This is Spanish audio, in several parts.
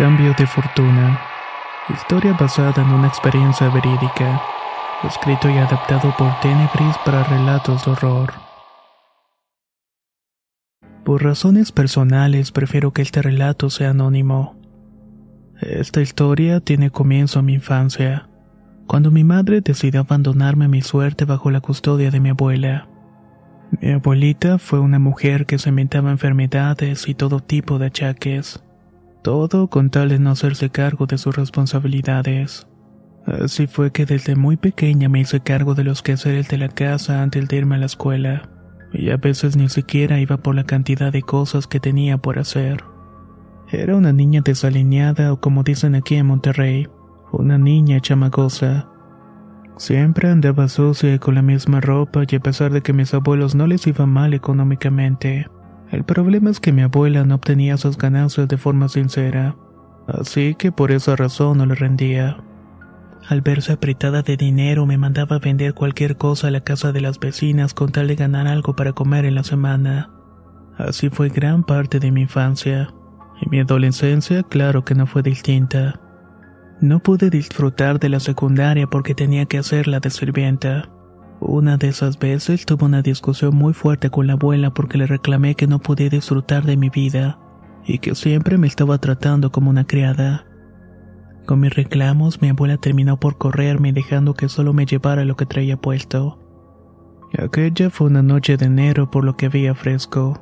Cambio de fortuna. Historia basada en una experiencia verídica. Escrito y adaptado por Tenebris para relatos de horror. Por razones personales prefiero que este relato sea anónimo. Esta historia tiene comienzo en mi infancia, cuando mi madre decidió abandonarme a mi suerte bajo la custodia de mi abuela. Mi abuelita fue una mujer que se inventaba enfermedades y todo tipo de achaques. Todo con tal de no hacerse cargo de sus responsabilidades. Así fue que desde muy pequeña me hice cargo de los quehaceres de la casa antes de irme a la escuela, y a veces ni siquiera iba por la cantidad de cosas que tenía por hacer. Era una niña desalineada o como dicen aquí en Monterrey, una niña chamagosa. Siempre andaba sucia y con la misma ropa y a pesar de que mis abuelos no les iba mal económicamente, el problema es que mi abuela no obtenía sus ganancias de forma sincera, así que por esa razón no le rendía. Al verse apretada de dinero me mandaba vender cualquier cosa a la casa de las vecinas con tal de ganar algo para comer en la semana. Así fue gran parte de mi infancia, y mi adolescencia claro que no fue distinta. No pude disfrutar de la secundaria porque tenía que hacerla de sirvienta. Una de esas veces tuve una discusión muy fuerte con la abuela porque le reclamé que no podía disfrutar de mi vida y que siempre me estaba tratando como una criada. Con mis reclamos, mi abuela terminó por correrme dejando que solo me llevara lo que traía puesto. Aquella fue una noche de enero por lo que había fresco.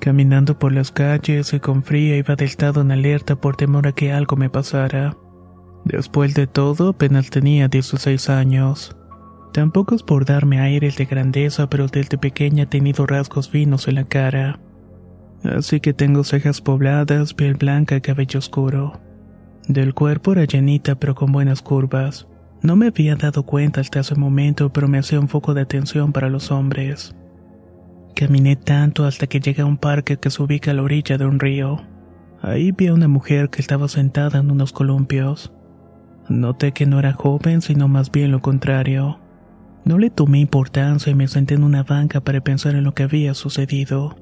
Caminando por las calles y con frío iba del estado en alerta por temor a que algo me pasara. Después de todo, apenas tenía 16 años. Tampoco es por darme aires de grandeza, pero desde pequeña he tenido rasgos finos en la cara. Así que tengo cejas pobladas, piel blanca y cabello oscuro. Del cuerpo era llenita pero con buenas curvas. No me había dado cuenta hasta ese momento, pero me hacía un foco de atención para los hombres. Caminé tanto hasta que llegué a un parque que se ubica a la orilla de un río. Ahí vi a una mujer que estaba sentada en unos columpios. Noté que no era joven, sino más bien lo contrario. No le tomé importancia y me senté en una banca para pensar en lo que había sucedido.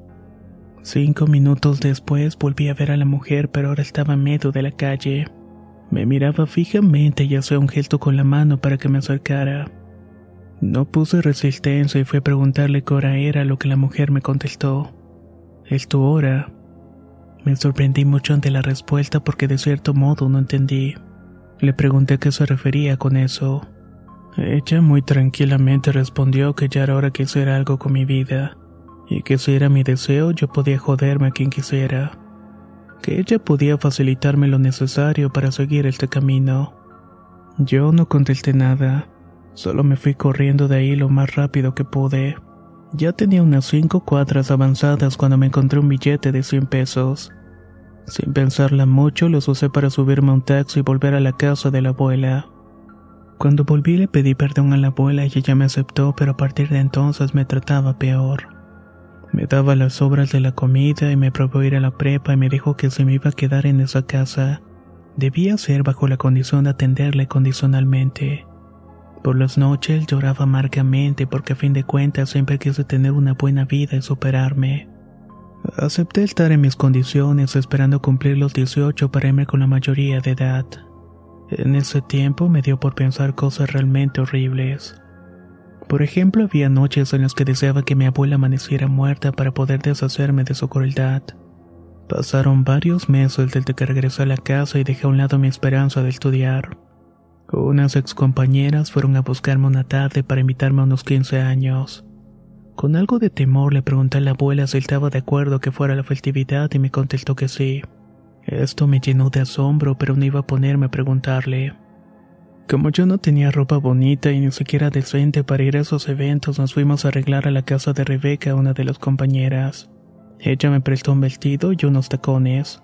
Cinco minutos después volví a ver a la mujer, pero ahora estaba en medio de la calle. Me miraba fijamente y hacía un gesto con la mano para que me acercara. No puse resistencia y fui a preguntarle qué hora era lo que la mujer me contestó. Es tu hora. Me sorprendí mucho ante la respuesta porque de cierto modo no entendí. Le pregunté a qué se refería con eso. Ella muy tranquilamente respondió que ya era hora que hiciera algo con mi vida, y que si era mi deseo yo podía joderme a quien quisiera, que ella podía facilitarme lo necesario para seguir este camino. Yo no contesté nada, solo me fui corriendo de ahí lo más rápido que pude. Ya tenía unas cinco cuadras avanzadas cuando me encontré un billete de 100 pesos. Sin pensarla mucho, los usé para subirme a un taxi y volver a la casa de la abuela. Cuando volví le pedí perdón a la abuela y ella me aceptó, pero a partir de entonces me trataba peor. Me daba las sobras de la comida y me probó ir a la prepa y me dijo que si me iba a quedar en esa casa, debía ser bajo la condición de atenderle condicionalmente. Por las noches lloraba amargamente porque a fin de cuentas siempre quise tener una buena vida y superarme. Acepté estar en mis condiciones esperando cumplir los 18 para irme con la mayoría de edad. En ese tiempo me dio por pensar cosas realmente horribles. Por ejemplo, había noches en las que deseaba que mi abuela amaneciera muerta para poder deshacerme de su crueldad. Pasaron varios meses desde que regresé a la casa y dejé a un lado mi esperanza de estudiar. Unas excompañeras fueron a buscarme una tarde para invitarme a unos 15 años. Con algo de temor le pregunté a la abuela si estaba de acuerdo que fuera la festividad y me contestó que sí. Esto me llenó de asombro, pero no iba a ponerme a preguntarle. Como yo no tenía ropa bonita y ni siquiera decente para ir a esos eventos, nos fuimos a arreglar a la casa de Rebeca, una de las compañeras. Ella me prestó un vestido y unos tacones.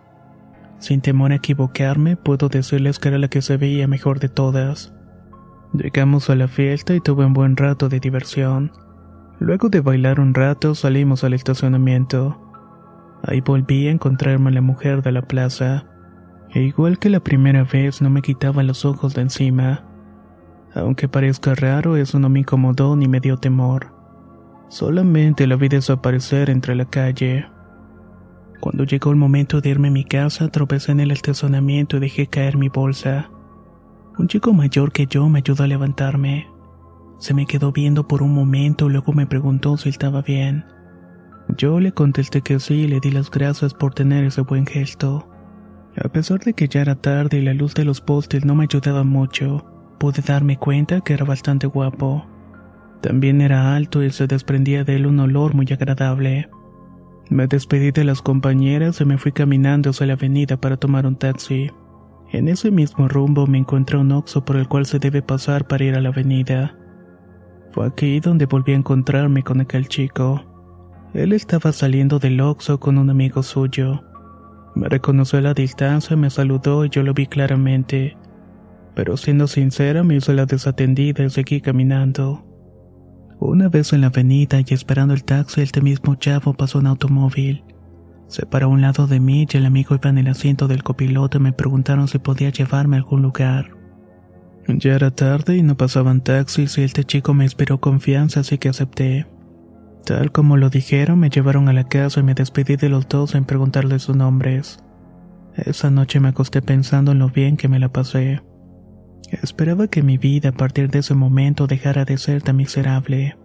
Sin temor a equivocarme, puedo decirles que era la que se veía mejor de todas. Llegamos a la fiesta y tuve un buen rato de diversión. Luego de bailar un rato salimos al estacionamiento. Ahí volví a encontrarme a la mujer de la plaza. E igual que la primera vez no me quitaba los ojos de encima. Aunque parezca raro, eso no me incomodó ni me dio temor. Solamente la vi desaparecer entre la calle. Cuando llegó el momento de irme a mi casa, tropecé en el estacionamiento y dejé caer mi bolsa. Un chico mayor que yo me ayudó a levantarme. Se me quedó viendo por un momento, luego me preguntó si estaba bien. Yo le contesté que sí y le di las gracias por tener ese buen gesto. A pesar de que ya era tarde y la luz de los postes no me ayudaba mucho, pude darme cuenta que era bastante guapo. También era alto y se desprendía de él un olor muy agradable. Me despedí de las compañeras y me fui caminando hacia la avenida para tomar un taxi. En ese mismo rumbo me encontré un oxo por el cual se debe pasar para ir a la avenida. Fue aquí donde volví a encontrarme con aquel chico. Él estaba saliendo del Oxxo con un amigo suyo. Me reconoció a la distancia, me saludó y yo lo vi claramente. Pero siendo sincera, me hizo la desatendida y seguí caminando. Una vez en la avenida y esperando el taxi, este mismo chavo pasó un automóvil. Se paró a un lado de mí y el amigo iba en el asiento del copiloto y me preguntaron si podía llevarme a algún lugar. Ya era tarde y no pasaban taxis y este chico me inspiró confianza así que acepté. Tal como lo dijeron, me llevaron a la casa y me despedí de los dos sin preguntarles sus nombres. Esa noche me acosté pensando en lo bien que me la pasé. Esperaba que mi vida a partir de ese momento dejara de ser tan miserable.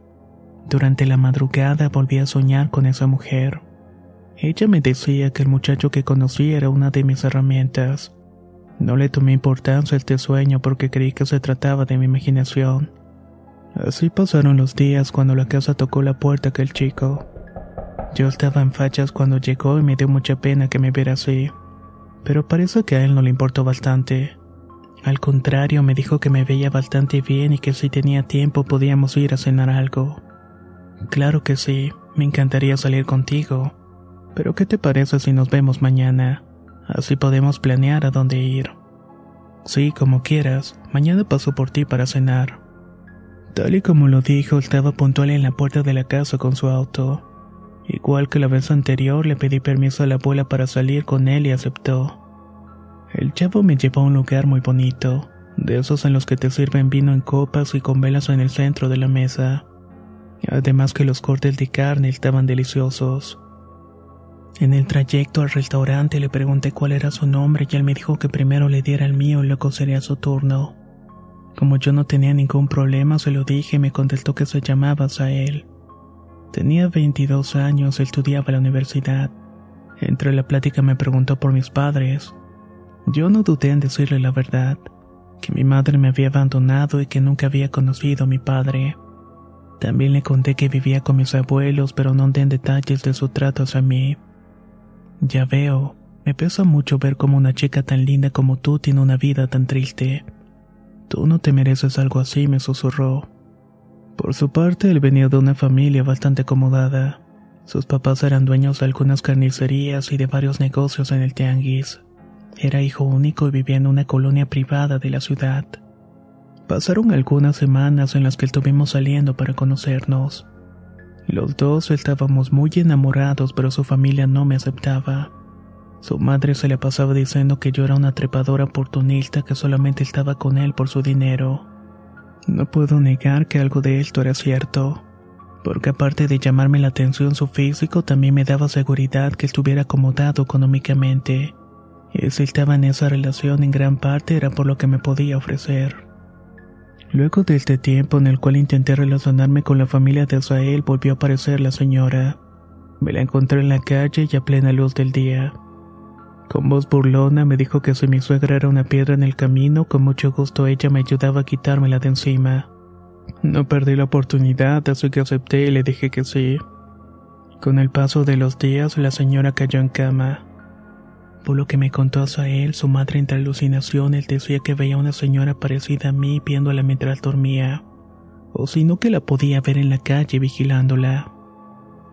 Durante la madrugada volví a soñar con esa mujer. Ella me decía que el muchacho que conocí era una de mis herramientas. No le tomé importancia a este sueño porque creí que se trataba de mi imaginación. Así pasaron los días cuando la casa tocó la puerta aquel chico. Yo estaba en fachas cuando llegó y me dio mucha pena que me viera así. Pero parece que a él no le importó bastante. Al contrario, me dijo que me veía bastante bien y que si tenía tiempo podíamos ir a cenar algo. Claro que sí, me encantaría salir contigo. Pero ¿qué te parece si nos vemos mañana? Así podemos planear a dónde ir. Sí, como quieras, mañana paso por ti para cenar. Tal y como lo dijo, estaba puntual en la puerta de la casa con su auto. Igual que la vez anterior, le pedí permiso a la abuela para salir con él y aceptó. El chavo me llevó a un lugar muy bonito, de esos en los que te sirven vino en copas y con velas en el centro de la mesa. Además que los cortes de carne estaban deliciosos. En el trayecto al restaurante le pregunté cuál era su nombre y él me dijo que primero le diera el mío y luego sería su turno. Como yo no tenía ningún problema, se lo dije y me contestó que se llamaba Sael. Tenía 22 años, estudiaba en la universidad. Entre la plática me preguntó por mis padres. Yo no dudé en decirle la verdad, que mi madre me había abandonado y que nunca había conocido a mi padre. También le conté que vivía con mis abuelos, pero no andé en detalles de su trato hacia mí. Ya veo, me pesa mucho ver cómo una chica tan linda como tú tiene una vida tan triste. Tú no te mereces algo así, me susurró. Por su parte, él venía de una familia bastante acomodada. Sus papás eran dueños de algunas carnicerías y de varios negocios en el tianguis. Era hijo único y vivía en una colonia privada de la ciudad. Pasaron algunas semanas en las que estuvimos saliendo para conocernos. Los dos estábamos muy enamorados, pero su familia no me aceptaba. Su madre se le pasaba diciendo que yo era una trepadora oportunista que solamente estaba con él por su dinero. No puedo negar que algo de esto era cierto, porque aparte de llamarme la atención su físico, también me daba seguridad que estuviera acomodado económicamente. Y si estaba en esa relación en gran parte era por lo que me podía ofrecer. Luego de este tiempo en el cual intenté relacionarme con la familia de Israel, volvió a aparecer la señora. Me la encontré en la calle y a plena luz del día. Con voz burlona me dijo que si mi suegra era una piedra en el camino, con mucho gusto ella me ayudaba a quitármela de encima. No perdí la oportunidad, así que acepté y le dije que sí. Con el paso de los días, la señora cayó en cama. Por lo que me contó a él, su madre entre alucinaciones decía que veía a una señora parecida a mí viéndola mientras dormía, o si no que la podía ver en la calle vigilándola.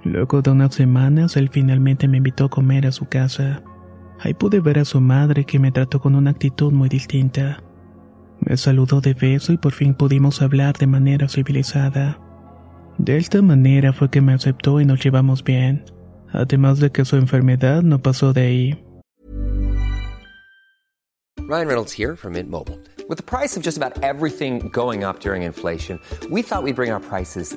Luego de unas semanas, él finalmente me invitó a comer a su casa. Ahí pude ver a su madre que me trató con una actitud muy distinta. Me saludó de beso y por fin pudimos hablar de manera civilizada. De esta manera fue que me aceptó y nos llevamos bien, además de que su enfermedad no pasó de ahí. Ryan Reynolds here from Mint Mobile. With the price of just about everything going up during inflation, we thought we'd bring our prices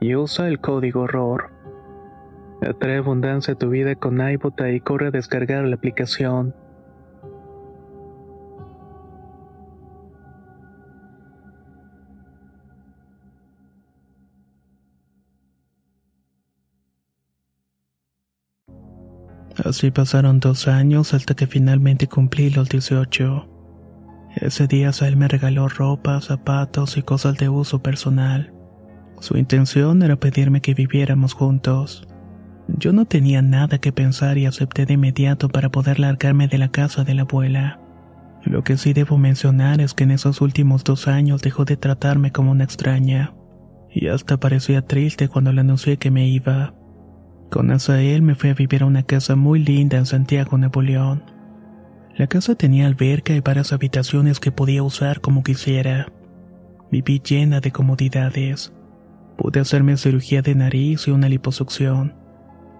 y usa el código ROR. Atrae abundancia a tu vida con iBota y corre a descargar la aplicación. Así pasaron dos años hasta que finalmente cumplí los 18. Ese día Sael me regaló ropa, zapatos y cosas de uso personal. Su intención era pedirme que viviéramos juntos. Yo no tenía nada que pensar y acepté de inmediato para poder largarme de la casa de la abuela. Lo que sí debo mencionar es que en esos últimos dos años dejó de tratarme como una extraña, y hasta parecía triste cuando le anuncié que me iba. Con Azael me fui a vivir a una casa muy linda en Santiago, Nuevo León. La casa tenía alberca y varias habitaciones que podía usar como quisiera. Viví llena de comodidades. Pude hacerme cirugía de nariz y una liposucción.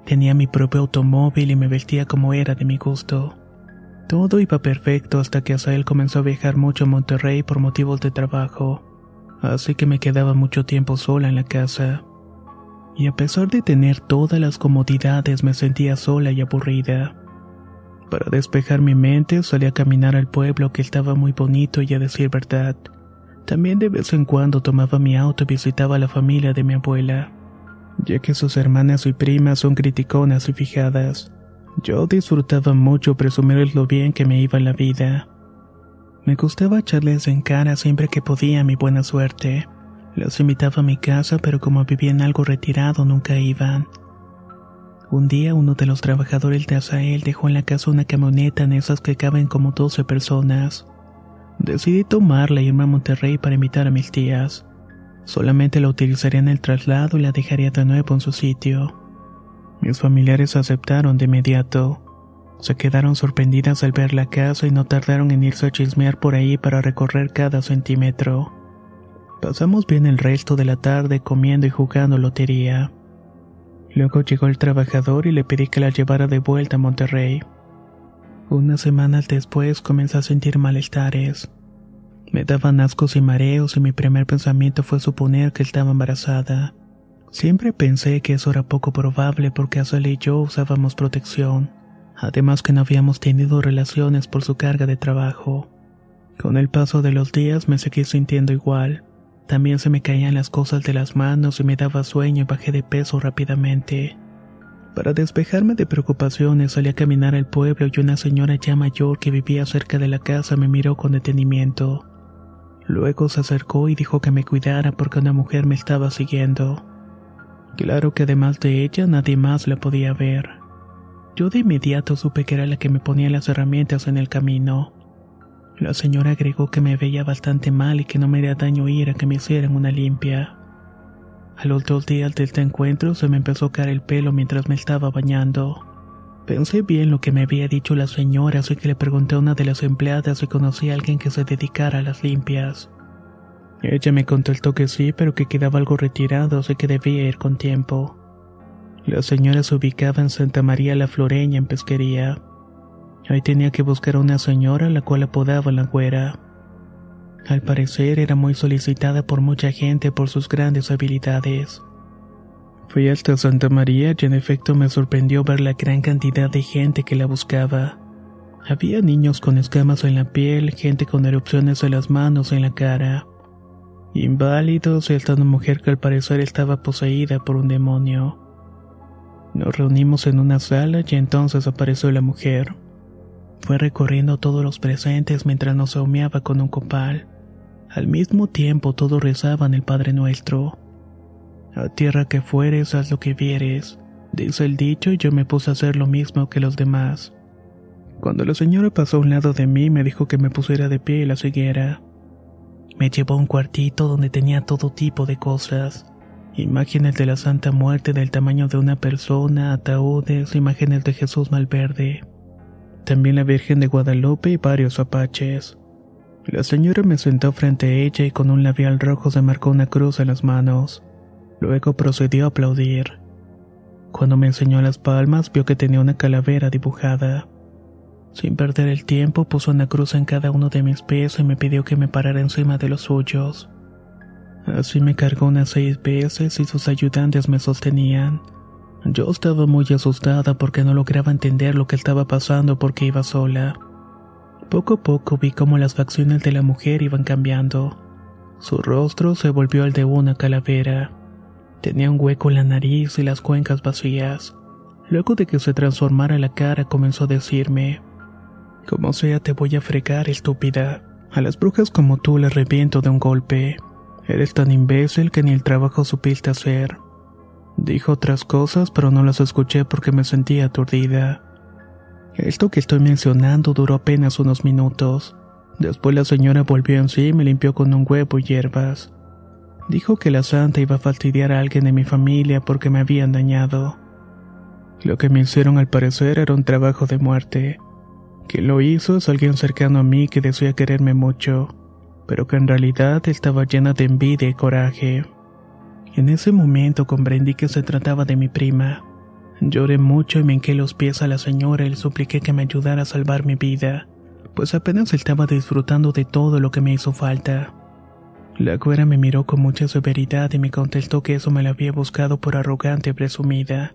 Tenía mi propio automóvil y me vestía como era de mi gusto. Todo iba perfecto hasta que Azael comenzó a viajar mucho a Monterrey por motivos de trabajo, así que me quedaba mucho tiempo sola en la casa. Y a pesar de tener todas las comodidades me sentía sola y aburrida. Para despejar mi mente salí a caminar al pueblo que estaba muy bonito y a decir verdad. También de vez en cuando tomaba mi auto y visitaba a la familia de mi abuela, ya que sus hermanas y primas son criticonas y fijadas. Yo disfrutaba mucho presumir lo bien que me iba en la vida. Me gustaba echarles en cara siempre que podía mi buena suerte. Las invitaba a mi casa, pero como vivían algo retirado nunca iban. Un día uno de los trabajadores de Azael dejó en la casa una camioneta en esas que caben como 12 personas. Decidí tomarla y irme a Monterrey para invitar a mis tías. Solamente la utilizaría en el traslado y la dejaría de nuevo en su sitio. Mis familiares aceptaron de inmediato. Se quedaron sorprendidas al ver la casa y no tardaron en irse a chismear por ahí para recorrer cada centímetro. Pasamos bien el resto de la tarde comiendo y jugando lotería. Luego llegó el trabajador y le pedí que la llevara de vuelta a Monterrey. Unas semanas después comencé a sentir malestares. Me daban ascos y mareos y mi primer pensamiento fue suponer que estaba embarazada. Siempre pensé que eso era poco probable porque Azal y yo usábamos protección, además que no habíamos tenido relaciones por su carga de trabajo. Con el paso de los días me seguí sintiendo igual. También se me caían las cosas de las manos y me daba sueño y bajé de peso rápidamente. Para despejarme de preocupaciones salí a caminar al pueblo y una señora ya mayor que vivía cerca de la casa me miró con detenimiento. Luego se acercó y dijo que me cuidara porque una mujer me estaba siguiendo. Claro que además de ella nadie más la podía ver. Yo de inmediato supe que era la que me ponía las herramientas en el camino. La señora agregó que me veía bastante mal y que no me haría daño ir a que me hicieran una limpia. Al otro día del encuentro se me empezó a caer el pelo mientras me estaba bañando. Pensé bien lo que me había dicho la señora, así que le pregunté a una de las empleadas si conocía a alguien que se dedicara a las limpias. Ella me contestó que sí, pero que quedaba algo retirado, así que debía ir con tiempo. La señora se ubicaba en Santa María la Floreña, en pesquería. Ahí tenía que buscar a una señora la cual apodaba la güera. Al parecer era muy solicitada por mucha gente por sus grandes habilidades. Fui hasta Santa María y en efecto me sorprendió ver la gran cantidad de gente que la buscaba. Había niños con escamas en la piel, gente con erupciones en las manos en la cara. Inválidos y hasta una mujer que al parecer estaba poseída por un demonio. Nos reunimos en una sala y entonces apareció la mujer. Fue recorriendo todos los presentes mientras nos humeaba con un copal. Al mismo tiempo todos rezaban el Padre Nuestro. A tierra que fueres, haz lo que vieres, dice el dicho y yo me puse a hacer lo mismo que los demás. Cuando la señora pasó a un lado de mí me dijo que me pusiera de pie la siguiera. Me llevó a un cuartito donde tenía todo tipo de cosas. Imágenes de la Santa Muerte del tamaño de una persona, ataúdes, imágenes de Jesús Malverde también la Virgen de Guadalupe y varios apaches. La señora me sentó frente a ella y con un labial rojo se marcó una cruz en las manos. Luego procedió a aplaudir. Cuando me enseñó las palmas vio que tenía una calavera dibujada. Sin perder el tiempo puso una cruz en cada uno de mis pies y me pidió que me parara encima de los suyos. Así me cargó unas seis veces y sus ayudantes me sostenían. Yo estaba muy asustada porque no lograba entender lo que estaba pasando porque iba sola. Poco a poco vi cómo las facciones de la mujer iban cambiando. Su rostro se volvió al de una calavera. Tenía un hueco en la nariz y las cuencas vacías. Luego de que se transformara la cara comenzó a decirme, Como sea te voy a fregar, estúpida. A las brujas como tú las reviento de un golpe. Eres tan imbécil que ni el trabajo supiste hacer. Dijo otras cosas, pero no las escuché porque me sentía aturdida. Esto que estoy mencionando duró apenas unos minutos. Después la señora volvió en sí y me limpió con un huevo y hierbas. Dijo que la santa iba a fastidiar a alguien de mi familia porque me habían dañado. Lo que me hicieron al parecer era un trabajo de muerte. Quien lo hizo es alguien cercano a mí que decía quererme mucho, pero que en realidad estaba llena de envidia y coraje. En ese momento comprendí que se trataba de mi prima. Lloré mucho y me hinqué los pies a la señora y le supliqué que me ayudara a salvar mi vida, pues apenas estaba disfrutando de todo lo que me hizo falta. La güera me miró con mucha severidad y me contestó que eso me lo había buscado por arrogante y presumida,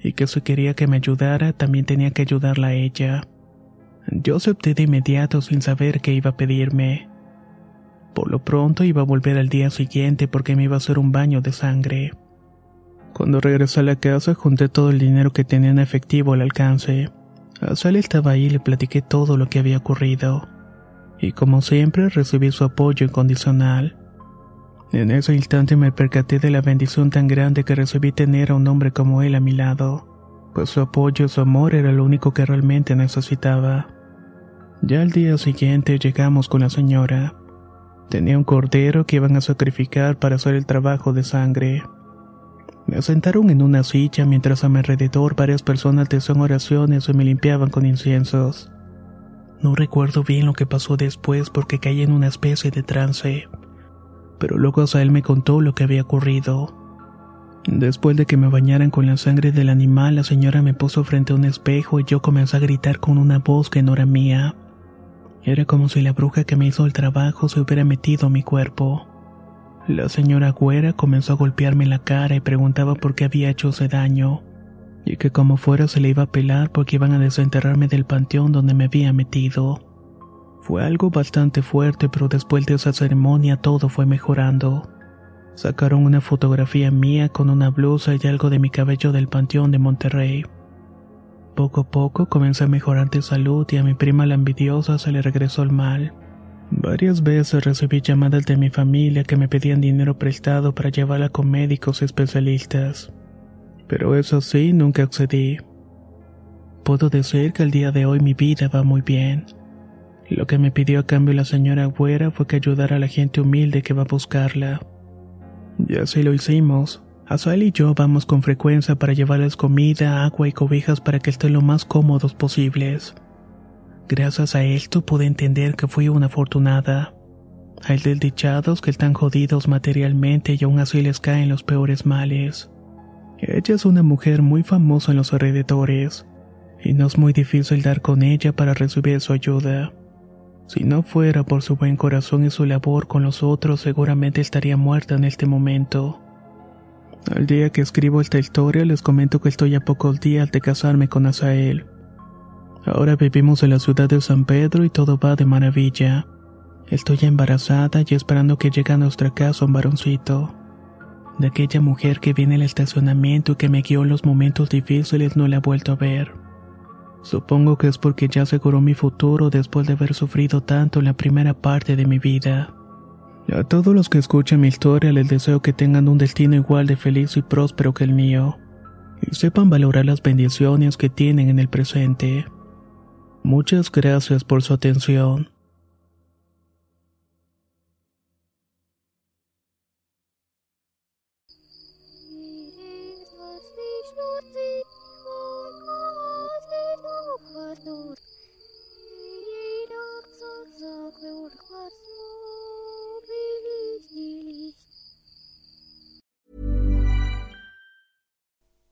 y que si quería que me ayudara también tenía que ayudarla a ella. Yo acepté de inmediato sin saber qué iba a pedirme. Por lo pronto iba a volver al día siguiente porque me iba a hacer un baño de sangre. Cuando regresé a la casa junté todo el dinero que tenía en efectivo al alcance. Sally estaba ahí y le platiqué todo lo que había ocurrido. Y como siempre recibí su apoyo incondicional. En ese instante me percaté de la bendición tan grande que recibí tener a un hombre como él a mi lado. pues su apoyo y su amor era lo único que realmente necesitaba. Ya al día siguiente llegamos con la señora. Tenía un cordero que iban a sacrificar para hacer el trabajo de sangre. Me sentaron en una silla mientras a mi alrededor varias personas decían oraciones y me limpiaban con inciensos. No recuerdo bien lo que pasó después porque caí en una especie de trance, pero luego él me contó lo que había ocurrido. Después de que me bañaran con la sangre del animal, la señora me puso frente a un espejo y yo comencé a gritar con una voz que no era mía. Era como si la bruja que me hizo el trabajo se hubiera metido en mi cuerpo. La señora Güera comenzó a golpearme la cara y preguntaba por qué había hecho ese daño, y que como fuera se le iba a pelar porque iban a desenterrarme del panteón donde me había metido. Fue algo bastante fuerte, pero después de esa ceremonia todo fue mejorando. Sacaron una fotografía mía con una blusa y algo de mi cabello del panteón de Monterrey. Poco a poco comencé a mejorar de salud y a mi prima la envidiosa se le regresó el mal. Varias veces recibí llamadas de mi familia que me pedían dinero prestado para llevarla con médicos especialistas. Pero eso sí, nunca accedí. Puedo decir que el día de hoy mi vida va muy bien. Lo que me pidió a cambio la señora Güera fue que ayudara a la gente humilde que va a buscarla. Y así lo hicimos. Azuel y yo vamos con frecuencia para llevarles comida, agua y cobijas para que estén lo más cómodos posibles. Gracias a esto pude entender que fui una afortunada. Hay desdichados que están jodidos materialmente y aún así les caen los peores males. Ella es una mujer muy famosa en los alrededores, y no es muy difícil dar con ella para recibir su ayuda. Si no fuera por su buen corazón y su labor con los otros, seguramente estaría muerta en este momento. Al día que escribo esta historia les comento que estoy a pocos días de casarme con Asael. Ahora vivimos en la ciudad de San Pedro y todo va de maravilla. Estoy embarazada y esperando que llegue a nuestra casa un varoncito. De aquella mujer que viene al estacionamiento y que me guió en los momentos difíciles no la he vuelto a ver. Supongo que es porque ya aseguró mi futuro después de haber sufrido tanto en la primera parte de mi vida. A todos los que escuchan mi historia les deseo que tengan un destino igual de feliz y próspero que el mío, y sepan valorar las bendiciones que tienen en el presente. Muchas gracias por su atención.